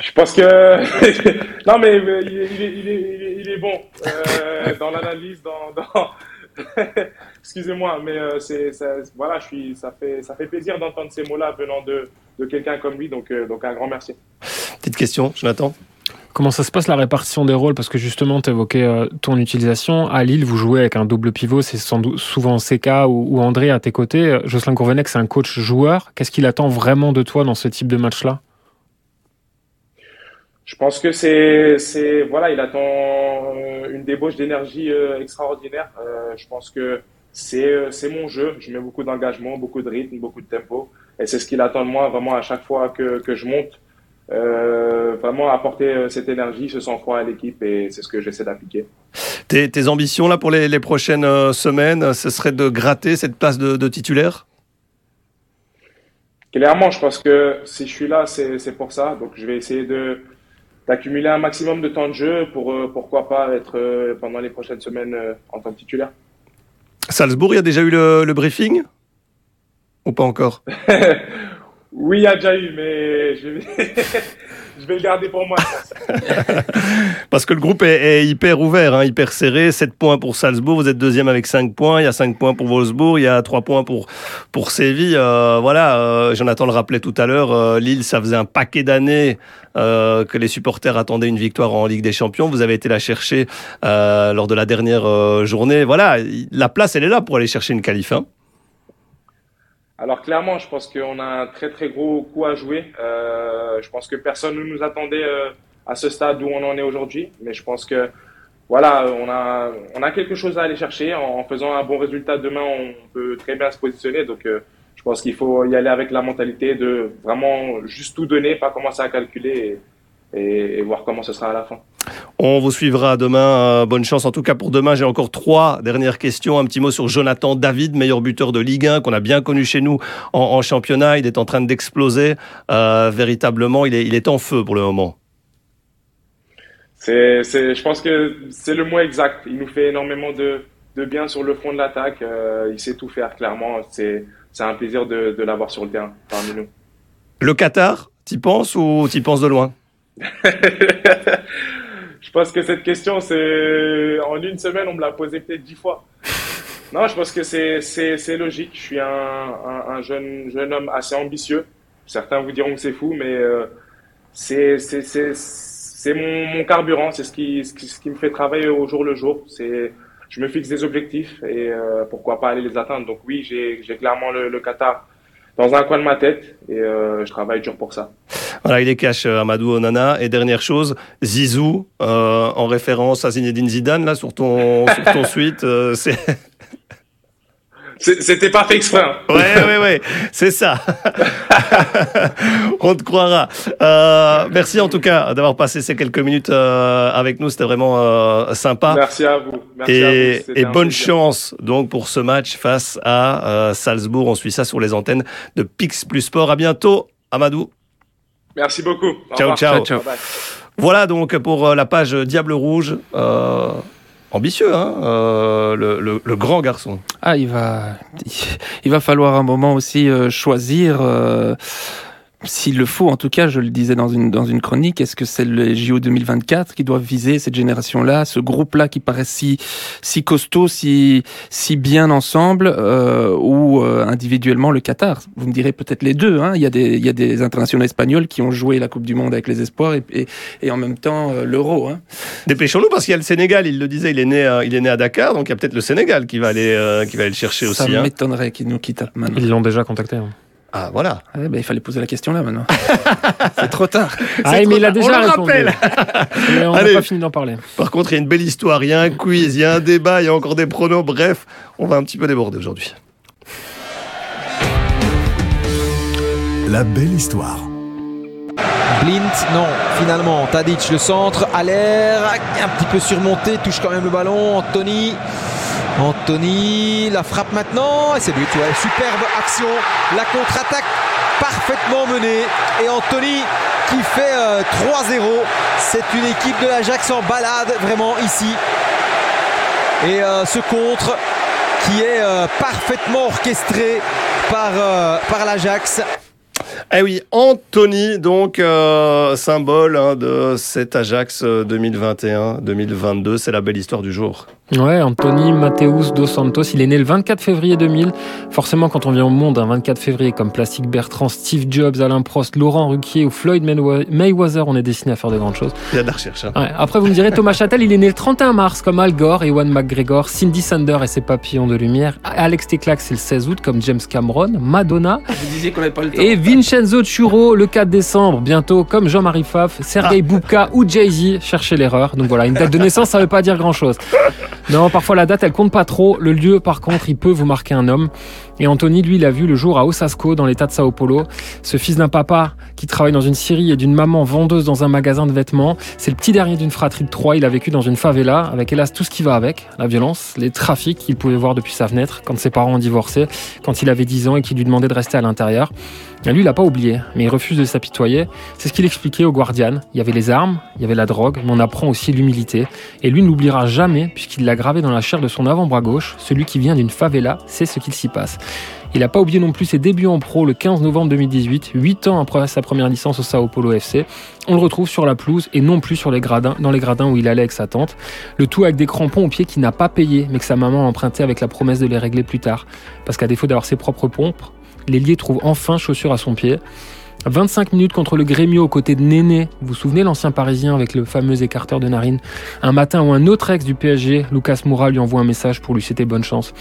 je pense que non mais il est, il est, il est, il est, il est bon euh, dans l'analyse, dans, dans... excusez-moi, mais euh, c'est ça, voilà, je suis ça fait ça fait plaisir d'entendre ces mots-là venant de, de quelqu'un comme lui, donc euh, donc un grand merci. Petite question, Jonathan. Comment ça se passe la répartition des rôles? Parce que justement, tu évoquais euh, ton utilisation. À Lille, vous jouez avec un double pivot. C'est sans doute souvent CK ou, ou André à tes côtés. Jocelyn Courvenec, c'est un coach joueur. Qu'est-ce qu'il attend vraiment de toi dans ce type de match-là? Je pense que c'est, c'est, voilà, il attend euh, une débauche d'énergie euh, extraordinaire. Euh, je pense que c'est, c'est mon jeu. Je mets beaucoup d'engagement, beaucoup de rythme, beaucoup de tempo. Et c'est ce qu'il attend de moi vraiment à chaque fois que, que je monte. Euh, vraiment apporter cette énergie, ce sang-froid à l'équipe et c'est ce que j'essaie d'appliquer. Tes, tes ambitions là pour les, les prochaines semaines, ce serait de gratter cette place de, de titulaire? Clairement, je pense que si je suis là, c'est, c'est pour ça. Donc je vais essayer de, d'accumuler un maximum de temps de jeu pour, euh, pourquoi pas être euh, pendant les prochaines semaines euh, en tant que titulaire. Salzbourg, il y a déjà eu le, le briefing? Ou pas encore? Oui, il y a déjà eu, mais je vais, je vais le garder pour moi. Parce que le groupe est, hyper ouvert, hein, hyper serré. 7 points pour Salzbourg, vous êtes deuxième avec 5 points. Il y a 5 points pour Wolfsburg, il y a 3 points pour, pour Séville. Euh, voilà, euh, Jonathan le rappelait tout à l'heure, euh, Lille, ça faisait un paquet d'années euh, que les supporters attendaient une victoire en Ligue des Champions. Vous avez été la chercher euh, lors de la dernière journée. Voilà, la place, elle est là pour aller chercher une qualif. Hein. Alors clairement, je pense qu'on a un très très gros coup à jouer. Euh, je pense que personne ne nous attendait euh, à ce stade où on en est aujourd'hui, mais je pense que voilà, on a on a quelque chose à aller chercher. En, faisant un bon résultat demain, on peut très bien se positionner. Donc euh, je pense qu'il faut y aller avec la mentalité de vraiment juste tout donner, pas commencer à calculer et voir comment ce sera à la fin. On vous suivra demain. Euh, bonne chance en tout cas pour demain. J'ai encore trois dernières questions. Un petit mot sur Jonathan David, meilleur buteur de Ligue 1 qu'on a bien connu chez nous en, en championnat. Il est en train d'exploser. Euh, véritablement, il est, il est en feu pour le moment. C'est, c'est, je pense que c'est le mot exact. Il nous fait énormément de, de bien sur le front de l'attaque. Euh, il sait tout faire clairement. C'est, c'est un plaisir de, de l'avoir sur le terrain parmi nous. Le Qatar, t'y penses ou t'y penses de loin? pense que cette question, c'est en une semaine, on me l'a posée peut-être dix fois. Non, je pense que c'est logique. Je suis un, un, un jeune jeune homme assez ambitieux. Certains vous diront que c'est fou, mais euh, c'est c'est c'est c'est mon, mon carburant. C'est ce qui, ce qui ce qui me fait travailler au jour le jour. C'est je me fixe des objectifs et euh, pourquoi pas aller les atteindre. Donc oui, j'ai j'ai clairement le, le Qatar dans un coin de ma tête et euh, je travaille dur pour ça. Voilà, il est cash, euh, Amadou Onana. Et dernière chose, Zizou, euh, en référence à Zinedine Zidane, là, sur ton, sur ton suite, euh, c'est... C'était pas fait exprès. hein. Ouais, ouais, ouais, c'est ça. On te croira. Euh, merci en tout cas d'avoir passé ces quelques minutes euh, avec nous. C'était vraiment euh, sympa. Merci à vous. Merci à vous. Et, C'était et bonne plaisir. chance donc pour ce match face à euh, Salzbourg. On suit ça sur les antennes de Pix Plus Sport. À bientôt, Amadou. Merci beaucoup. Au Ciao, ciao. Ciao, ciao. Bye bye. Voilà donc pour la page Diable Rouge. Euh, ambitieux, hein, euh, le, le- grand garçon. Ah, il va, il va falloir un moment aussi euh, choisir. S'il le faut, en tout cas, je le disais dans une, dans une chronique, est-ce que c'est le JO 2024 qui doit viser cette génération-là, ce groupe-là qui paraît si, si costaud, si, si bien ensemble, euh, ou euh, individuellement le Qatar? Vous me direz peut-être les deux. Hein. Il, y a des, il y a des internationaux espagnols qui ont joué la Coupe du Monde avec les espoirs et, et, et en même temps euh, l'Euro. Hein. Dépêchons-nous parce qu'il y a le Sénégal. Il le disait, il est né, euh, il est né à Dakar, donc il y a peut-être le Sénégal qui va aller, euh, qui va aller le chercher Ça aussi. hein. m'étonnerait qu'ils nous quittent maintenant. Ils l'ont déjà contacté. hein. Ah voilà. Ouais, ben, il fallait poser la question là maintenant. c'est trop tard. Ah, trop mais il a déjà On le répondu. rappelle. Mais on n'a pas fini d'en parler. Par contre, il y a une belle histoire. Il y a un quiz, il y a un débat, il y a encore des pronos. Bref, on va un petit peu déborder aujourd'hui. La belle histoire. Blint, non, finalement, Tadic, le centre, à l'air, un petit peu surmonté, touche quand même le ballon, Anthony. Anthony, la frappe maintenant, et c'est but, superbe action, la contre-attaque parfaitement menée, et Anthony qui fait euh, 3-0, c'est une équipe de l'Ajax en balade vraiment ici. Et euh, ce contre qui est euh, parfaitement orchestré par, euh, l'Ajax. Eh oui, Anthony, donc euh, symbole hein, de cet Ajax euh, 2021-2022. C'est la belle histoire du jour. Ouais, Anthony Mateus dos Santos, il est né le 24 février 2000. Forcément, quand on vient au monde un 24 février comme Plastic Bertrand, Steve Jobs, Alain Prost, Laurent Ruquier ou Floyd Maywe- Mayweather, on est destiné à faire de grandes choses. Il y a de la recherche. hein. Ouais, après, vous me direz, Thomas Châtel, il est né le 31 mars comme Al Gore, Ewan McGregor, Cindy Sander et ses papillons de lumière. Alex Teclac, c'est le 16 août comme James Cameron, Madonna. Vous disiez qu'on n'avait pas le temps. Et Vincenzo Churo le 4 décembre, bientôt comme Jean-Marie Pfaff, Sergei Boubka ou Jay-Z, cherchez l'erreur. Donc voilà, une date de naissance, ça veut pas dire grand-chose. Non, parfois la date, elle compte pas trop. Le lieu, par contre, il peut vous marquer un homme. Et Anthony, lui, l'a vu le jour à Osasco, dans l'état de Sao Paulo. Ce fils d'un papa qui travaille dans une scierie et d'une maman vendeuse dans un magasin de vêtements. C'est le petit dernier d'une fratrie de trois. Il a vécu dans une favela, avec hélas tout ce qui va avec. La violence, les trafics qu'il pouvait voir depuis sa fenêtre, quand ses parents ont divorcé, quand il avait 10 ans et qu'il lui demandait de rester à l'intérieur. Lui, il n'a pas oublié, mais il refuse de s'apitoyer. C'est ce qu'il expliquait au Guardian. Il y avait les armes, il y avait la drogue, mais on apprend aussi l'humilité. Et lui n'oubliera jamais, puisqu'il l'a gravé dans la chair de son avant-bras gauche, celui qui vient d'une favela, c'est ce qu'il s'y passe. Il n'a pas oublié non plus ses débuts en pro le 15 novembre 2018, 8 ans après sa première licence au Sao Paulo FC. On le retrouve sur la pelouse et non plus sur les gradins, dans les gradins où il allait avec sa tante. Le tout avec des crampons aux pieds qu'il n'a pas payé, mais que sa maman a emprunté avec la promesse de les régler plus tard. Parce qu'à défaut d'avoir ses propres pompes, l'ailier trouve enfin chaussure à son pied. 25 minutes contre le Grémio aux côtés de Néné. Vous vous souvenez l'ancien parisien avec le fameux écarteur de narine? Un matin où un autre ex du PSG, Lucas Moura, lui envoie un message pour lui souhaiter bonne chance.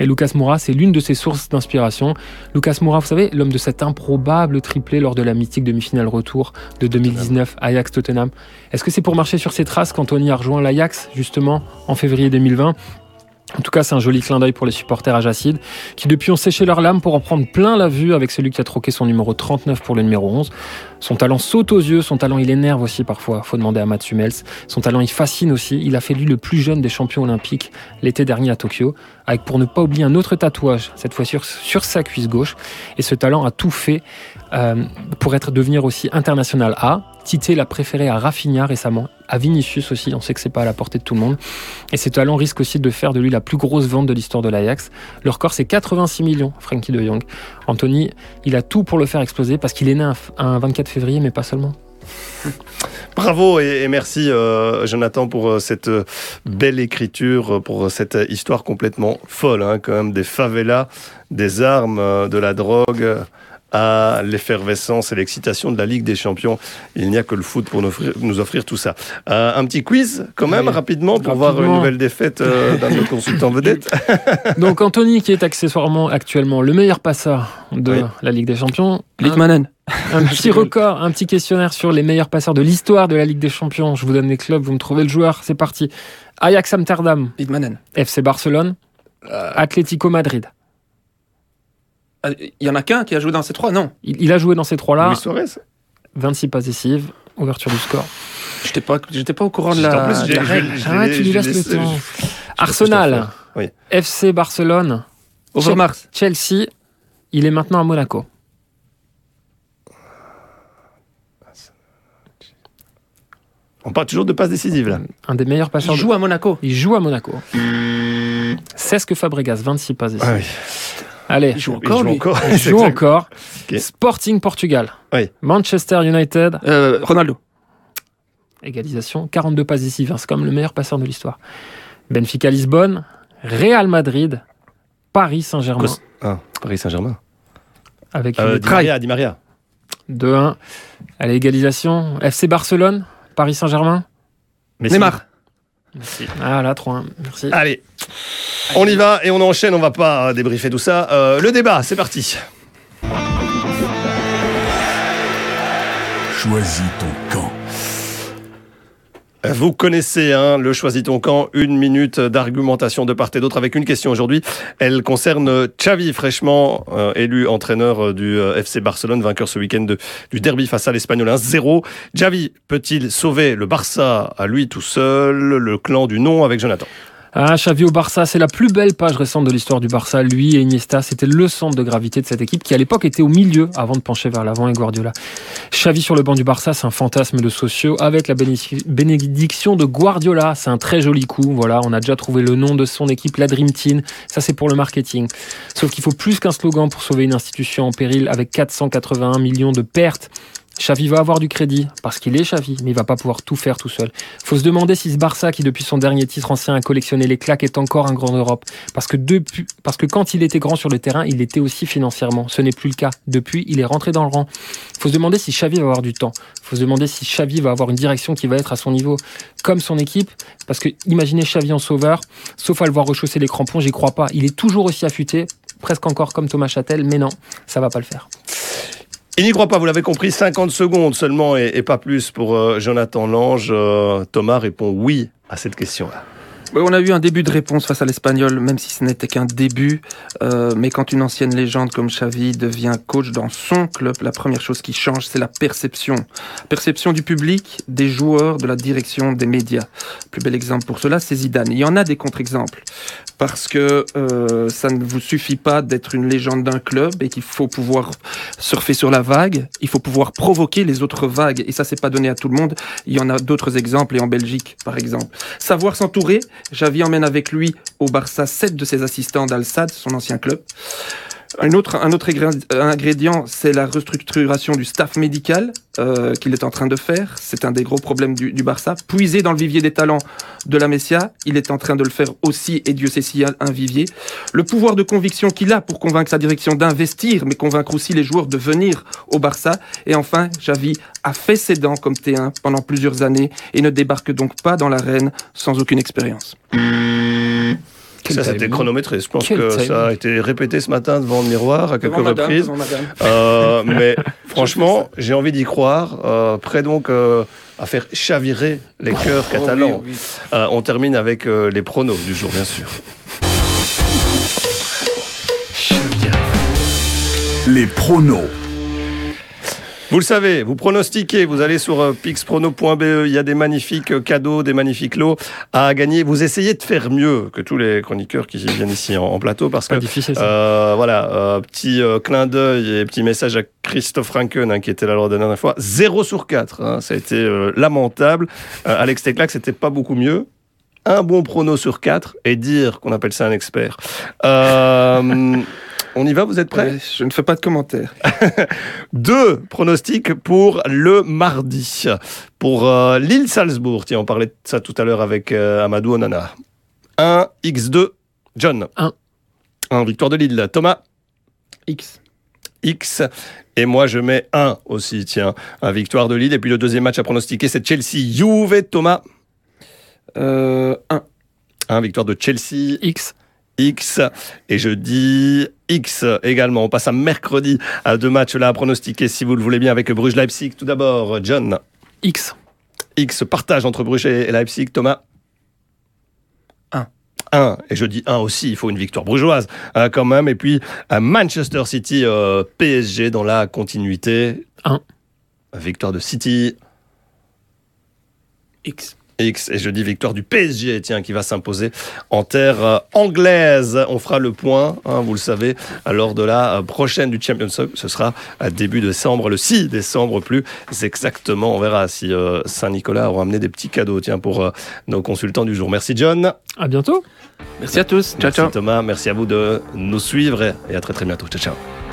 Et Lucas Moura, c'est l'une de ses sources d'inspiration. Lucas Moura, vous savez, l'homme de cet improbable triplé lors de la mythique demi-finale retour de 2019 Ajax-Tottenham. Est-ce que c'est pour marcher sur ses traces qu'Anthony a rejoint l'Ajax, justement, en février 2020 en tout cas, c'est un joli clin d'œil pour les supporters ajacides qui depuis ont séché leurs lames pour en prendre plein la vue avec celui qui a troqué son numéro 39 pour le numéro 11. Son talent saute aux yeux, son talent il énerve aussi parfois, faut demander à Mats Hummels. Son talent il fascine aussi, il a fait lui le plus jeune des champions olympiques l'été dernier à Tokyo, avec pour ne pas oublier un autre tatouage, cette fois sur, sur sa cuisse gauche. Et ce talent a tout fait euh, pour être devenir aussi international A. Tite l'a préféré à Rafinha récemment, à Vinicius aussi, on sait que c'est pas à la portée de tout le monde. Et ce talent risque aussi de faire de lui la plus grosse vente de l'histoire de l'Ajax. Le record c'est 86 millions, Frankie de Jong. Anthony, il a tout pour le faire exploser parce qu'il est né un, un 24 février, mais pas seulement. Bravo et, merci euh, Jonathan pour euh, cette euh, belle écriture, pour cette histoire complètement folle, hein, quand même des favelas, des armes, de la drogue à l'effervescence et l'excitation de la Ligue des Champions. Il n'y a que le foot pour nous offrir, nous offrir tout ça. Euh, un petit quiz quand même Oui, rapidement pour voir une nouvelle défaite euh, d'un de nos consultants vedettes. Donc Anthony qui est accessoirement actuellement le meilleur passeur de Oui. la Ligue des Champions. Lickmanen. Un, un petit record, un petit questionnaire sur les meilleurs passeurs de l'histoire de la Ligue des Champions. Je vous donne les clubs, vous me trouvez le joueur. C'est parti. Ajax Amsterdam, Lickmanen. FC Barcelone, Atlético Madrid. Ah, Il y en a qu'un qui a joué dans ces trois, non Il, il a joué dans ces trois-là. Luis Suarez. 26 passes décisives, ouverture du score. J'étais pas, j'étais pas au courant de En la, plus, de j'ai- la j'ai- règle. j'ai- Ah, tu j'ai lui laisses laissé- le temps. je- Arsenal, Oui. FC Barcelone, Overmars. Chelsea. Il est maintenant à Monaco. On parle toujours de passes décisives là. Un des meilleurs passeurs. Il de- joue à Monaco. Il joue à Monaco. Cesque Fabregas, 26 passes décisives. Ah oui. Allez, Il joue Il encore, joue lui. encore. il joue encore. Ok. Sporting Portugal. Oui. Manchester United. Euh, Ronaldo. Égalisation, 42 passes décisives. hein, C'est comme le meilleur passeur de l'histoire. Benfica Lisbonne. Real Madrid. Paris Saint-Germain. Cos- Ah, Paris Saint-Germain. Avec Euh, une Di Maria, Di Maria. 2-1. Allez, égalisation. FC Barcelone. Paris Saint-Germain. Messi. Neymar. Ah là, 3-1. Merci. Allez, on y va et on enchaîne, on va pas euh, débriefer tout ça. Euh, le débat, c'est parti. Choisis ton camp. Vous connaissez hein, le Choisis ton camp, une minute d'argumentation de part et d'autre avec une question aujourd'hui. Elle concerne Xavi, fraîchement euh, élu entraîneur du euh, FC Barcelone, vainqueur ce week-end du derby face à l'Espagnol 1-0. Xavi peut-il sauver le Barça à lui tout seul, le clan du non avec Jonathan? Ah, Xavi au Barça, c'est la plus belle page récente de l'histoire du Barça. Lui et Iniesta, c'était le centre de gravité de cette équipe qui à l'époque était au milieu avant de pencher vers l'avant et Guardiola. Xavi sur le banc du Barça, c'est un fantasme de sociaux avec la bénédic- bénédiction de Guardiola. C'est un très joli coup. Voilà, on a déjà trouvé le nom de son équipe, la Dream Team. Ça, c'est pour le marketing. Sauf qu'il faut plus qu'un slogan pour sauver une institution en péril avec 481 millions de pertes. Xavi va avoir du crédit parce qu'il est Xavi, mais il va pas pouvoir tout faire tout seul. Faut se demander si ce Barça, qui depuis son dernier titre ancien a collectionné les claques, est encore un grand Europe. Parce que depuis, parce que quand il était grand sur le terrain, il l'était aussi financièrement. Ce n'est plus le cas. Depuis, il est rentré dans le rang. Faut se demander si Xavi va avoir du temps. Faut se demander si Xavi va avoir une direction qui va être à son niveau, comme son équipe. Parce que imaginez Xavi en sauveur, sauf à le voir rechausser les crampons, j'y crois pas. Il est toujours aussi affûté, presque encore comme Thomas Châtel, mais non, ça va pas le faire. Il n'y croit pas, vous l'avez compris, 50 secondes seulement et, pas plus pour euh, Jonathan Lange. Euh, Thomas répond oui à cette question-là. On a eu un début de réponse face à l'Espagnol, même si ce n'était qu'un début. Euh, mais quand une ancienne légende comme Xavi devient coach dans son club, la première chose qui change, c'est la perception. Perception du public, des joueurs, de la direction, des médias. Plus bel exemple pour cela, c'est Zidane. Il y en a des contre-exemples. Parce que euh, ça ne vous suffit pas d'être une légende d'un club et qu'il faut pouvoir surfer sur la vague. Il faut pouvoir provoquer les autres vagues. Et ça, c'est pas donné à tout le monde. Il y en a d'autres exemples, et en Belgique, par exemple. Savoir s'entourer. Xavi emmène avec lui au Barça sept de ses assistants d'Al-Sad, son ancien club. Un autre, un autre égré- ingrédient, c'est la restructuration du staff médical euh, qu'il est en train de faire. C'est un des gros problèmes du, du Barça. Puiser dans le vivier des talents de la Messia, il est en train de le faire aussi, et Dieu sait s'il y a un vivier. Le pouvoir de conviction qu'il a pour convaincre sa direction d'investir, mais convaincre aussi les joueurs de venir au Barça. Et enfin, Xavi a fait ses dents comme T1 pendant plusieurs années et ne débarque donc pas dans l'arène sans aucune expérience. Quel ça, c'était chronométré. Je pense Quel que ça a été répété ce matin devant le miroir à quelques Devant reprises. madame. Euh, mais franchement, j'ai envie d'y croire. Euh, prêt donc euh, à faire chavirer les cœurs catalans. Oh oui, oui. Euh, on termine avec euh, les pronos du jour, bien sûr. Les pronos. Vous le savez, vous pronostiquez, vous allez sur euh, pixprono.be, il y a des magnifiques euh, cadeaux, des magnifiques lots à gagner. Vous essayez de faire mieux que tous les chroniqueurs qui viennent ici en, plateau parce que difficile. Euh, voilà, euh, petit euh, clin d'œil et petit message à Christophe Franken hein, qui était là lors de la dernière fois. 0 sur 4, hein, ça a été lamentable. Alex Teclac, c'était pas beaucoup mieux. Un bon prono sur 4 et dire qu'on appelle ça un expert. Euh, On y va, vous êtes prêts Je ne fais pas de commentaires. Deux pronostics pour le mardi. Pour euh, Lille-Salzbourg, tiens, on parlait de ça tout à l'heure avec euh, Amadou Onana. 1 X2, John. Un. 1 victoire de Lille. Thomas, X. X. Et moi, je mets 1 aussi, tiens. Un victoire de Lille. Et puis le deuxième match à pronostiquer, c'est Chelsea-Juve. Thomas, Euh, 1. 1 victoire de Chelsea. X. X. Et je dis X également. On passe à mercredi à deux matchs là à pronostiquer, si vous le voulez bien, avec Bruges-Leipzig. Tout d'abord, John. X. X partage entre Bruges et Leipzig. Thomas Un. 1. Et je dis 1 aussi, il faut une victoire brugeoise hein, quand même. Et puis à Manchester City, euh, PSG dans la continuité. Un. Victoire de City. X. X et je dis victoire du PSG tiens qui va s'imposer en terre euh, anglaise. On fera le point hein, vous le savez lors de la euh, prochaine du Champions Cup ce sera à début décembre le 6 décembre plus exactement. On verra si euh, Saint-Nicolas aura amené des petits cadeaux tiens pour euh, nos consultants du jour. Merci John. À bientôt. Merci à tous. Ciao, merci ciao. Thomas. Merci à vous de nous suivre et à très très bientôt. Ciao ciao